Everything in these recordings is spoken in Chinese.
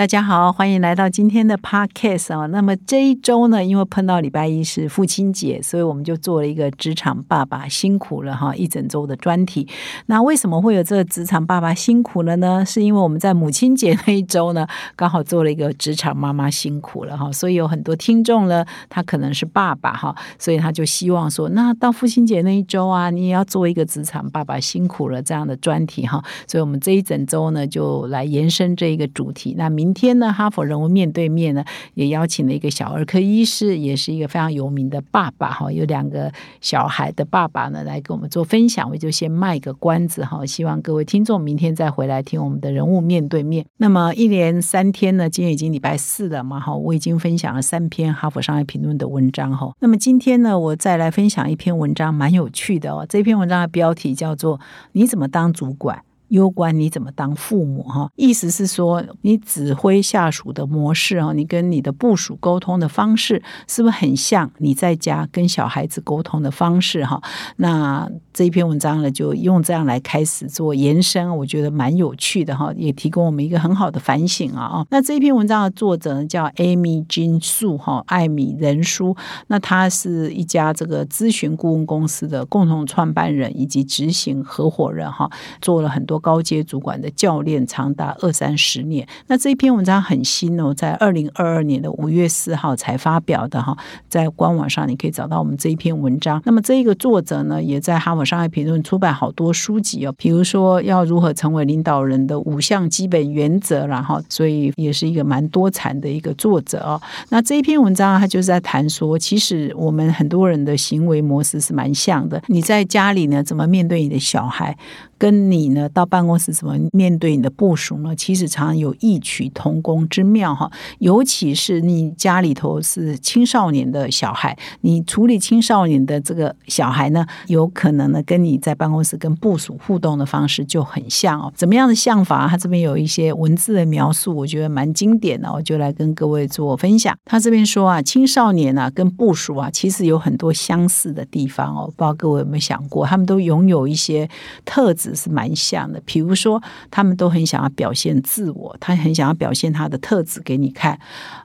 大家好，欢迎来到今天的 Podcast 啊。那么这一周呢，因为碰到礼拜一是父亲节，所以我们就做了一个职场爸爸辛苦了哈一整周的专题。那为什么会有这个职场爸爸辛苦了呢？是因为我们在母亲节那一周呢，刚好做了一个职场妈妈辛苦了哈。所以有很多听众呢，他可能是爸爸哈，所以他就希望说，那到父亲节那一周啊，你也要做一个职场爸爸辛苦了这样的专题哈。所以我们这一整周呢，就来延伸这一个主题。那明明天呢，哈佛人物面对面呢，也邀请了一个小儿科医师，也是一个非常有名的爸爸哈，有两个小孩的爸爸呢，来跟我们做分享。我就先卖个关子哈，希望各位听众明天再回来听我们的人物面对面。那么一连三天呢，今天已经礼拜四了嘛哈，我已经分享了三篇哈佛商业评论的文章哈。那么今天呢，我再来分享一篇文章，蛮有趣的哦。这篇文章的标题叫做《你怎么当主管》。攸关你怎么当父母哈，意思是说你指挥下属的模式啊，你跟你的部属沟通的方式是不是很像你在家跟小孩子沟通的方式哈？那这一篇文章呢，就用这样来开始做延伸，我觉得蛮有趣的哈，也提供我们一个很好的反省啊。那这一篇文章的作者呢叫 Amy 金素哈，艾米仁书，那他是一家这个咨询顾问公司的共同创办人以及执行合伙人哈，做了很多。高阶主管的教练长达二三十年，那这一篇文章很新哦，在二零二二年的五月四号才发表的哈，在官网上你可以找到我们这一篇文章。那么这一个作者呢，也在哈佛商业评论出版好多书籍哦，比如说要如何成为领导人的五项基本原则，然后所以也是一个蛮多产的一个作者哦。那这一篇文章他就是在谈说，其实我们很多人的行为模式是蛮像的。你在家里呢，怎么面对你的小孩？跟你呢到办公室怎么面对你的部署呢？其实常常有异曲同工之妙哈。尤其是你家里头是青少年的小孩，你处理青少年的这个小孩呢，有可能呢跟你在办公室跟部署互动的方式就很像哦。怎么样的像法？他这边有一些文字的描述，我觉得蛮经典的，我就来跟各位做分享。他这边说啊，青少年啊跟部署啊，其实有很多相似的地方哦。不知道各位有没有想过，他们都拥有一些特质。是蛮像的，比如说，他们都很想要表现自我，他很想要表现他的特质给你看，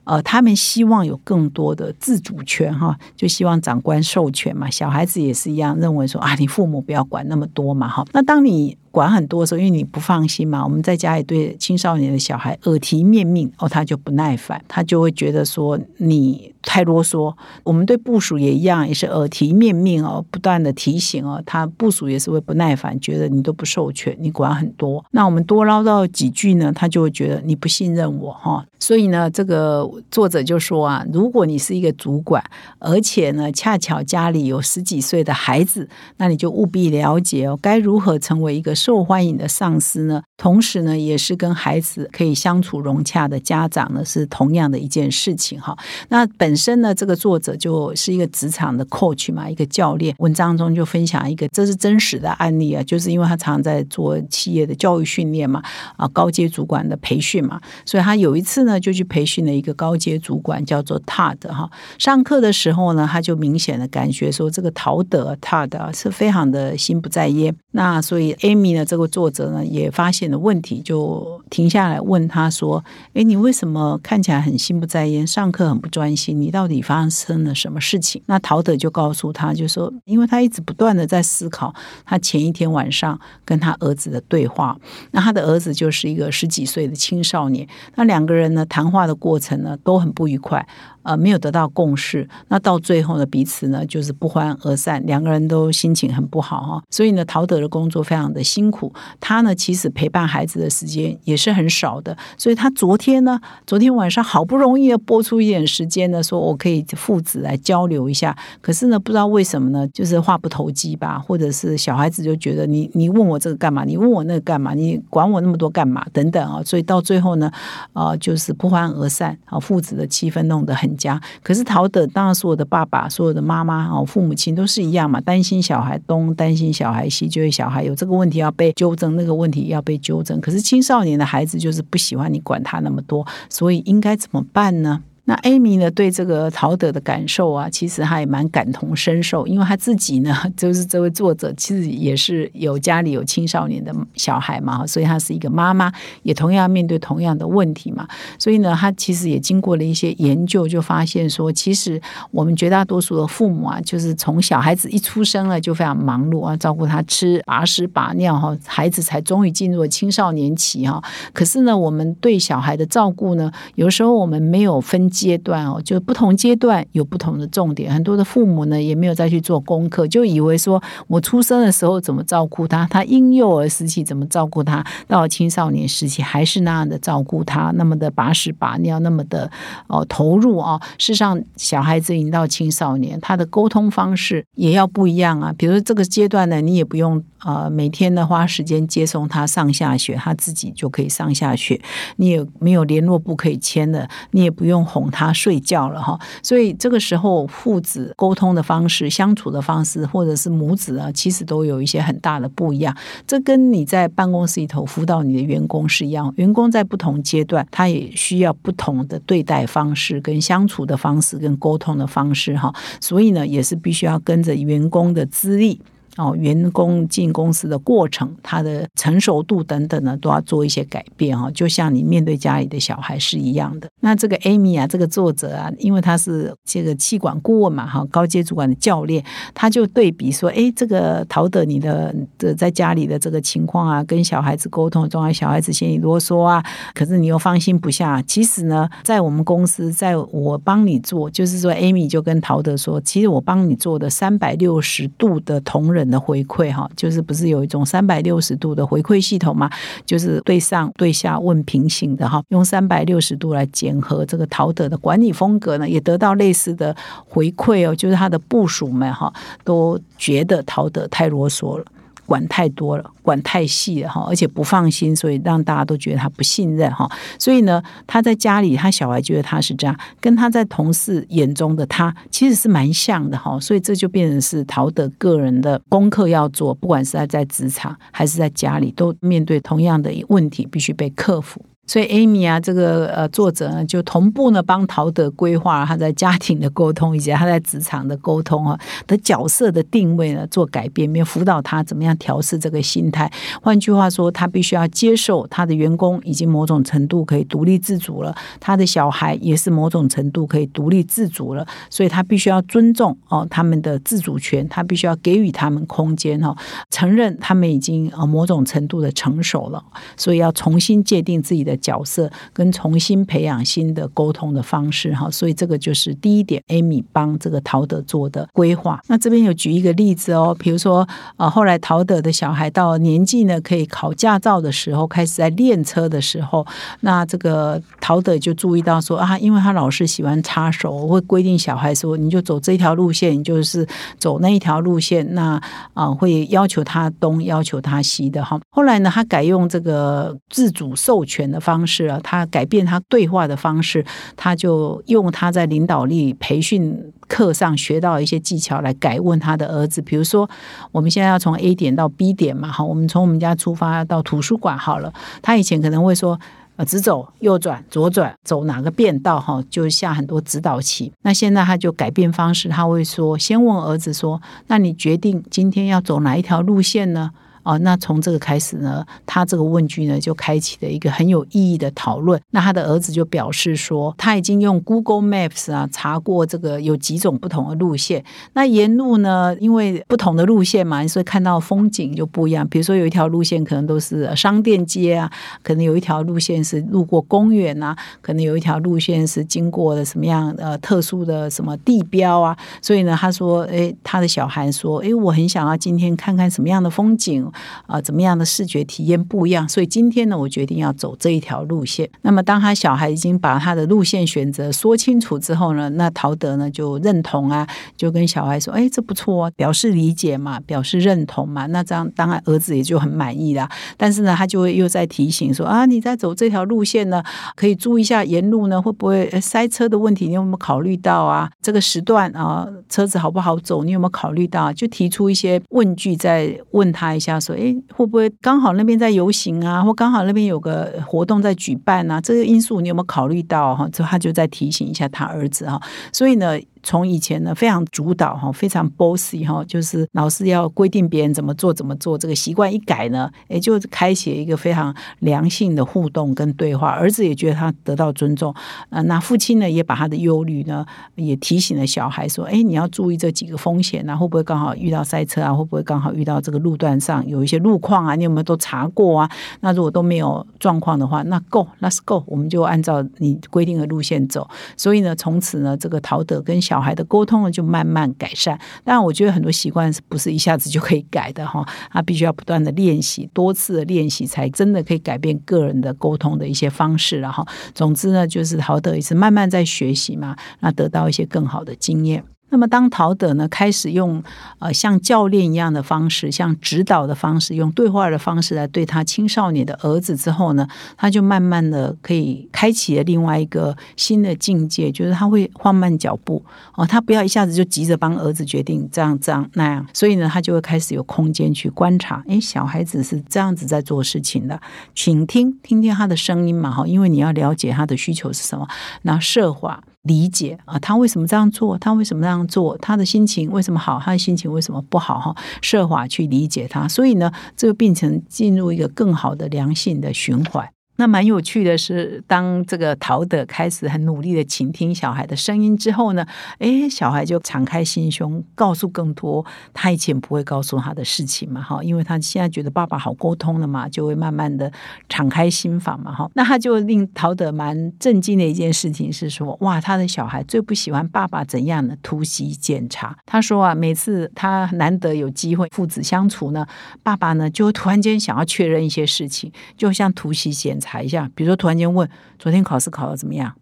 呃，他们希望有更多的自主权，哈，就希望长官授权嘛。小孩子也是一样，认为说啊，你父母不要管那么多嘛，哈。那当你管很多的时候，因为你不放心嘛，我们在家里对青少年的小孩耳提面命，哦，他就不耐烦，他就会觉得说你。太啰嗦，我们对部署也一样，也是耳提面命哦，不断的提醒哦，他部署也是会不耐烦，觉得你都不授权，你管很多。那我们多唠叨几句呢，他就会觉得你不信任我哈。所以呢，这个作者就说啊，如果你是一个主管，而且呢，恰巧家里有十几岁的孩子，那你就务必了解哦，该如何成为一个受欢迎的上司呢？同时呢，也是跟孩子可以相处融洽的家长呢，是同样的一件事情哈。那本身呢，这个作者就是一个职场的 coach 嘛，一个教练。文章中就分享一个，这是真实的案例啊，就是因为他常在做企业的教育训练嘛，啊，高阶主管的培训嘛，所以他有一次呢，就去培训了一个高阶主管，叫做 Todd 哈。上课的时候呢，他就明显的感觉说，这个陶德 Todd 是非常的心不在焉。那所以 Amy 呢，这个作者呢，也发现了问题，就停下来问他说：“哎，你为什么看起来很心不在焉，上课很不专心？”你到底发生了什么事情？那陶德就告诉他，就说，因为他一直不断的在思考他前一天晚上跟他儿子的对话。那他的儿子就是一个十几岁的青少年。那两个人呢，谈话的过程呢，都很不愉快。呃，没有得到共识，那到最后呢，彼此呢就是不欢而散，两个人都心情很不好哈。所以呢，陶德的工作非常的辛苦，他呢其实陪伴孩子的时间也是很少的。所以他昨天呢，昨天晚上好不容易播出一点时间呢，说我可以父子来交流一下。可是呢，不知道为什么呢，就是话不投机吧，或者是小孩子就觉得你你问我这个干嘛？你问我那个干嘛？你管我那么多干嘛？等等啊。所以到最后呢，啊，就是不欢而散啊，父子的气氛弄得很。家。可是陶德当然所有的爸爸、所有的妈妈哦，父母亲都是一样嘛，担心小孩东，担心小孩西，就是小孩有这个问题要被纠正，那个问题要被纠正。可是青少年的孩子就是不喜欢你管他那么多，所以应该怎么办呢？那艾米呢？对这个陶德的感受啊，其实他也蛮感同身受，因为他自己呢，就是这位作者，其实也是有家里有青少年的小孩嘛，所以他是一个妈妈，也同样面对同样的问题嘛。所以呢，他其实也经过了一些研究，就发现说，其实我们绝大多数的父母啊，就是从小孩子一出生了就非常忙碌啊，照顾他吃把屎把尿哈，孩子才终于进入了青少年期哈。可是呢，我们对小孩的照顾呢，有时候我们没有分。阶段哦，就不同阶段有不同的重点。很多的父母呢，也没有再去做功课，就以为说我出生的时候怎么照顾他，他婴幼儿时期怎么照顾他，到了青少年时期还是那样的照顾他，那么的把屎把尿，那么的哦投入啊。事实上，小孩子已经到青少年，他的沟通方式也要不一样啊。比如这个阶段呢，你也不用呃每天的花时间接送他上下学，他自己就可以上下学。你也没有联络簿可以签的，你也不用哄。他睡觉了哈，所以这个时候父子沟通的方式、相处的方式，或者是母子啊，其实都有一些很大的不一样。这跟你在办公室里头辅导你的员工是一样，员工在不同阶段，他也需要不同的对待方式、跟相处的方式、跟沟通的方式哈。所以呢，也是必须要跟着员工的资历。哦，员工进公司的过程，他的成熟度等等呢，都要做一些改变哈。就像你面对家里的小孩是一样的。那这个 Amy 啊，这个作者啊，因为他是这个气管顾问嘛，哈，高阶主管的教练，他就对比说，哎，这个陶德你的的在家里的这个情况啊，跟小孩子沟通，状态，小孩子嫌你啰嗦啊，可是你又放心不下。其实呢，在我们公司，在我帮你做，就是说，Amy 就跟陶德说，其实我帮你做的三百六十度的同仁。的回馈哈，就是不是有一种三百六十度的回馈系统嘛？就是对上对下问平行的哈，用三百六十度来检核这个陶德的管理风格呢，也得到类似的回馈哦，就是他的部署们哈都觉得陶德太啰嗦了。管太多了，管太细了哈，而且不放心，所以让大家都觉得他不信任哈。所以呢，他在家里，他小孩觉得他是这样，跟他在同事眼中的他其实是蛮像的哈。所以这就变成是陶德个人的功课要做，不管是他在职场还是在家里，都面对同样的问题，必须被克服。所以，Amy 啊，这个呃作者呢，就同步呢帮陶德规划他在家庭的沟通以及他在职场的沟通啊的角色的定位呢做改变，并辅导他怎么样调试这个心态。换句话说，他必须要接受他的员工已经某种程度可以独立自主了，他的小孩也是某种程度可以独立自主了，所以他必须要尊重哦他们的自主权，他必须要给予他们空间哈，承认他们已经呃某种程度的成熟了，所以要重新界定自己的角色跟重新培养新的沟通的方式哈，所以这个就是第一点，Amy 帮这个陶德做的规划。那这边有举一个例子哦，比如说呃，后来陶德的小孩到年纪呢可以考驾照的时候，开始在练车的时候，那这个陶德就注意到说啊，因为他老是喜欢插手，会规定小孩说你就走这条路线，你就是走那一条路线，那啊会要求他东，要求他西的哈。后来呢，他改用这个自主授权的。方式啊，他改变他对话的方式，他就用他在领导力培训课上学到一些技巧来改问他的儿子。比如说，我们现在要从 A 点到 B 点嘛，好，我们从我们家出发到图书馆好了。他以前可能会说，呃，直走、右转、左转，走哪个变道哈，就下很多指导棋。那现在他就改变方式，他会说，先问儿子说，那你决定今天要走哪一条路线呢？哦，那从这个开始呢，他这个问句呢就开启了一个很有意义的讨论。那他的儿子就表示说，他已经用 Google Maps 啊查过这个有几种不同的路线。那沿路呢，因为不同的路线嘛，所以看到风景就不一样。比如说有一条路线可能都是商店街啊，可能有一条路线是路过公园啊，可能有一条路线是经过了什么样呃特殊的什么地标啊。所以呢，他说，哎，他的小孩说，哎，我很想要今天看看什么样的风景。啊怎么样的视觉体验不一样。所以今天呢，我决定要走这一条路线。那么当他小孩已经把他的路线选择说清楚之后呢，那陶德呢就认同啊，就跟小孩说：“哎，这不错啊，表示理解嘛，表示认同嘛。”那这样当然儿子也就很满意啦。但是呢，他就会又在提醒说：“啊，你在走这条路线呢，可以注意一下沿路呢会不会塞车的问题，你有没有考虑到啊？这个时段啊，车子好不好走，你有没有考虑到？就提出一些问句，再问他一下，说：哎，会不会刚好那边在游行啊，或刚好那边有个活动在举办啊？这个因素你有没有考虑到？哈，就他就在提醒一下他儿子哈。所以呢。从以前呢非常主导哈，非常 bossy 哈，就是老是要规定别人怎么做怎么做，这个习惯一改呢，也就开启一个非常良性的互动跟对话。儿子也觉得他得到尊重，呃，那父亲呢也把他的忧虑呢也提醒了小孩说，哎，你要注意这几个风险啊，会不会刚好遇到塞车啊？会不会刚好遇到这个路段上有一些路况啊？你有没有都查过啊？那如果都没有状况的话，那 go，let's go，我们就按照你规定的路线走。所以呢，从此呢，这个陶德跟小小孩的沟通呢，就慢慢改善。但，我觉得很多习惯是不是一下子就可以改的哈？他 必须要不断的练习，多次的练习，才真的可以改变个人的沟通的一些方式了哈。总之呢，就是陶德也是慢慢在学习嘛，那得到一些更好的经验。那么，当陶德呢开始用呃像教练一样的方式，像指导的方式，用对话的方式来对他青少年的儿子之后呢，他就慢慢的可以开启了另外一个新的境界，就是他会放慢脚步。哦，他不要一下子就急着帮儿子决定这样这样那样，所以呢，他就会开始有空间去观察，诶，小孩子是这样子在做事情的，请听听听他的声音嘛哈，因为你要了解他的需求是什么，那设法。理解啊，他为什么这样做？他为什么这样做？他的心情为什么好？他的心情为什么不好？哈，设法去理解他，所以呢，这个病程进入一个更好的良性的循环。那蛮有趣的是，当这个陶德开始很努力的倾听小孩的声音之后呢，诶，小孩就敞开心胸，告诉更多他以前不会告诉他的事情嘛，哈，因为他现在觉得爸爸好沟通了嘛，就会慢慢的敞开心房嘛，哈。那他就令陶德蛮震惊的一件事情是说，哇，他的小孩最不喜欢爸爸怎样的突袭检查。他说啊，每次他难得有机会父子相处呢，爸爸呢就突然间想要确认一些事情，就像突袭检查。查一下，比如说突然间问昨天考试考的怎么样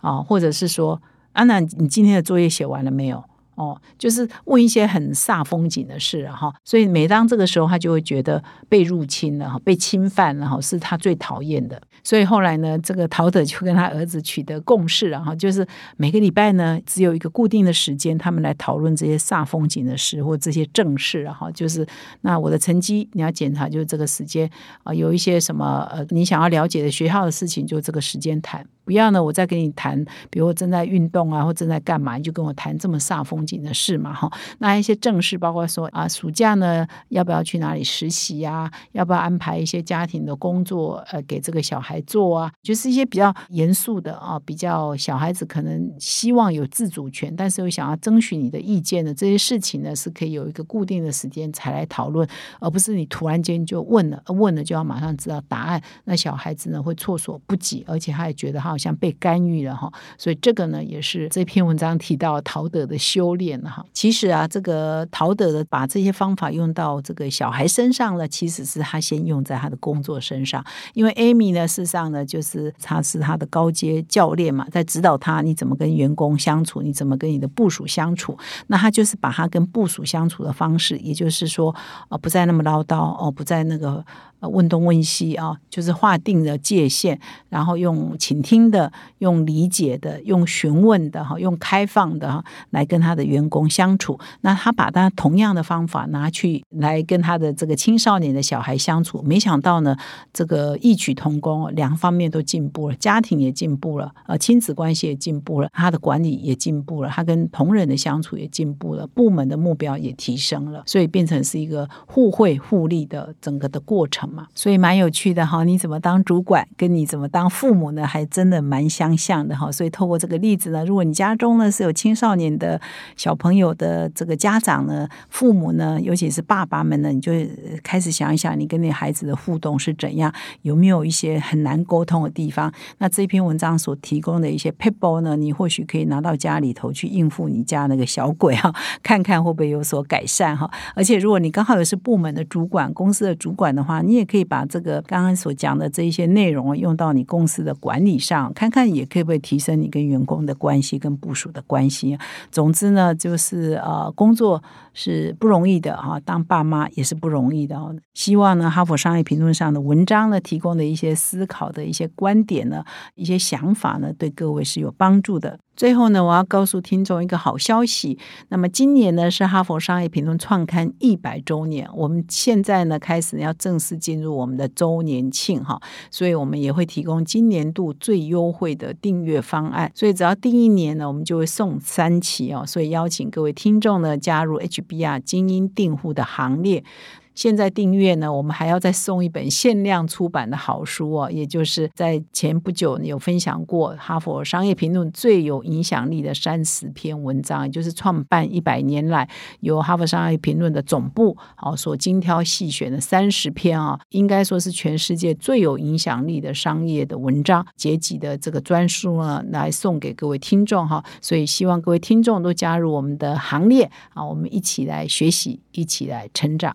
啊，或者是说安娜，你今天的作业写完了没有？哦，就是问一些很煞风景的事哈，所以每当这个时候，他就会觉得被入侵了哈，被侵犯了哈，是他最讨厌的。所以后来呢，这个陶德就跟他儿子取得共识，然后就是每个礼拜呢，只有一个固定的时间，他们来讨论这些煞风景的事或这些正事，然后就是那我的成绩你要检查，就是这个时间啊，有一些什么呃你想要了解的学校的事情，就这个时间谈。不要呢，我再跟你谈，比如我正在运动啊，或正在干嘛，你就跟我谈这么煞风景的事嘛，哈。那一些正事，包括说啊，暑假呢要不要去哪里实习啊？要不要安排一些家庭的工作，呃，给这个小孩做啊？就是一些比较严肃的啊，比较小孩子可能希望有自主权，但是又想要争取你的意见的这些事情呢，是可以有一个固定的时间才来讨论，而不是你突然间就问了，问了就要马上知道答案。那小孩子呢会措手不及，而且他也觉得他。好像被干预了哈，所以这个呢也是这篇文章提到陶德的修炼哈。其实啊，这个陶德的把这些方法用到这个小孩身上呢，其实是他先用在他的工作身上。因为 Amy 呢，事实上呢，就是他是他的高阶教练嘛，在指导他你怎么跟员工相处，你怎么跟你的部署相处。那他就是把他跟部署相处的方式，也就是说，呃，不再那么唠叨哦，不再那个。问东问西啊，就是划定了界限，然后用倾听的、用理解的、用询问的哈、用开放的哈来跟他的员工相处。那他把他同样的方法拿去来跟他的这个青少年的小孩相处，没想到呢，这个异曲同工，两方面都进步了，家庭也进步了，呃，亲子关系也进步了，他的管理也进步了，他跟同仁的相处也进步了，部门的目标也提升了，所以变成是一个互惠互利的整个的过程。所以蛮有趣的哈。你怎么当主管，跟你怎么当父母呢，还真的蛮相像的哈。所以透过这个例子呢，如果你家中呢是有青少年的小朋友的这个家长呢，父母呢，尤其是爸爸们呢，你就开始想一想，你跟你孩子的互动是怎样，有没有一些很难沟通的地方？那这篇文章所提供的一些 people 呢，你或许可以拿到家里头去应付你家那个小鬼哈，看看会不会有所改善哈。而且如果你刚好也是部门的主管、公司的主管的话，你也可以把这个刚刚所讲的这一些内容用到你公司的管理上，看看也可以不可以提升你跟员工的关系、跟部署的关系。总之呢，就是呃，工作是不容易的哈，当爸妈也是不容易的哦。希望呢，《哈佛商业评论》上的文章呢，提供的一些思考的一些观点呢，一些想法呢，对各位是有帮助的。最后呢，我要告诉听众一个好消息。那么今年呢是哈佛商业评论创刊一百周年，我们现在呢开始要正式进入我们的周年庆哈，所以我们也会提供今年度最优惠的订阅方案。所以只要订一年呢，我们就会送三期哦。所以邀请各位听众呢加入 HBR 精英订户的行列。现在订阅呢，我们还要再送一本限量出版的好书哦，也就是在前不久有分享过《哈佛商业评论》最有影响力的三十篇文章，也就是创办一百年来由《哈佛商业评论》的总部哦所精挑细选的三十篇啊，应该说是全世界最有影响力的商业的文章结集的这个专书呢，来送给各位听众哈。所以希望各位听众都加入我们的行列啊，我们一起来学习，一起来成长。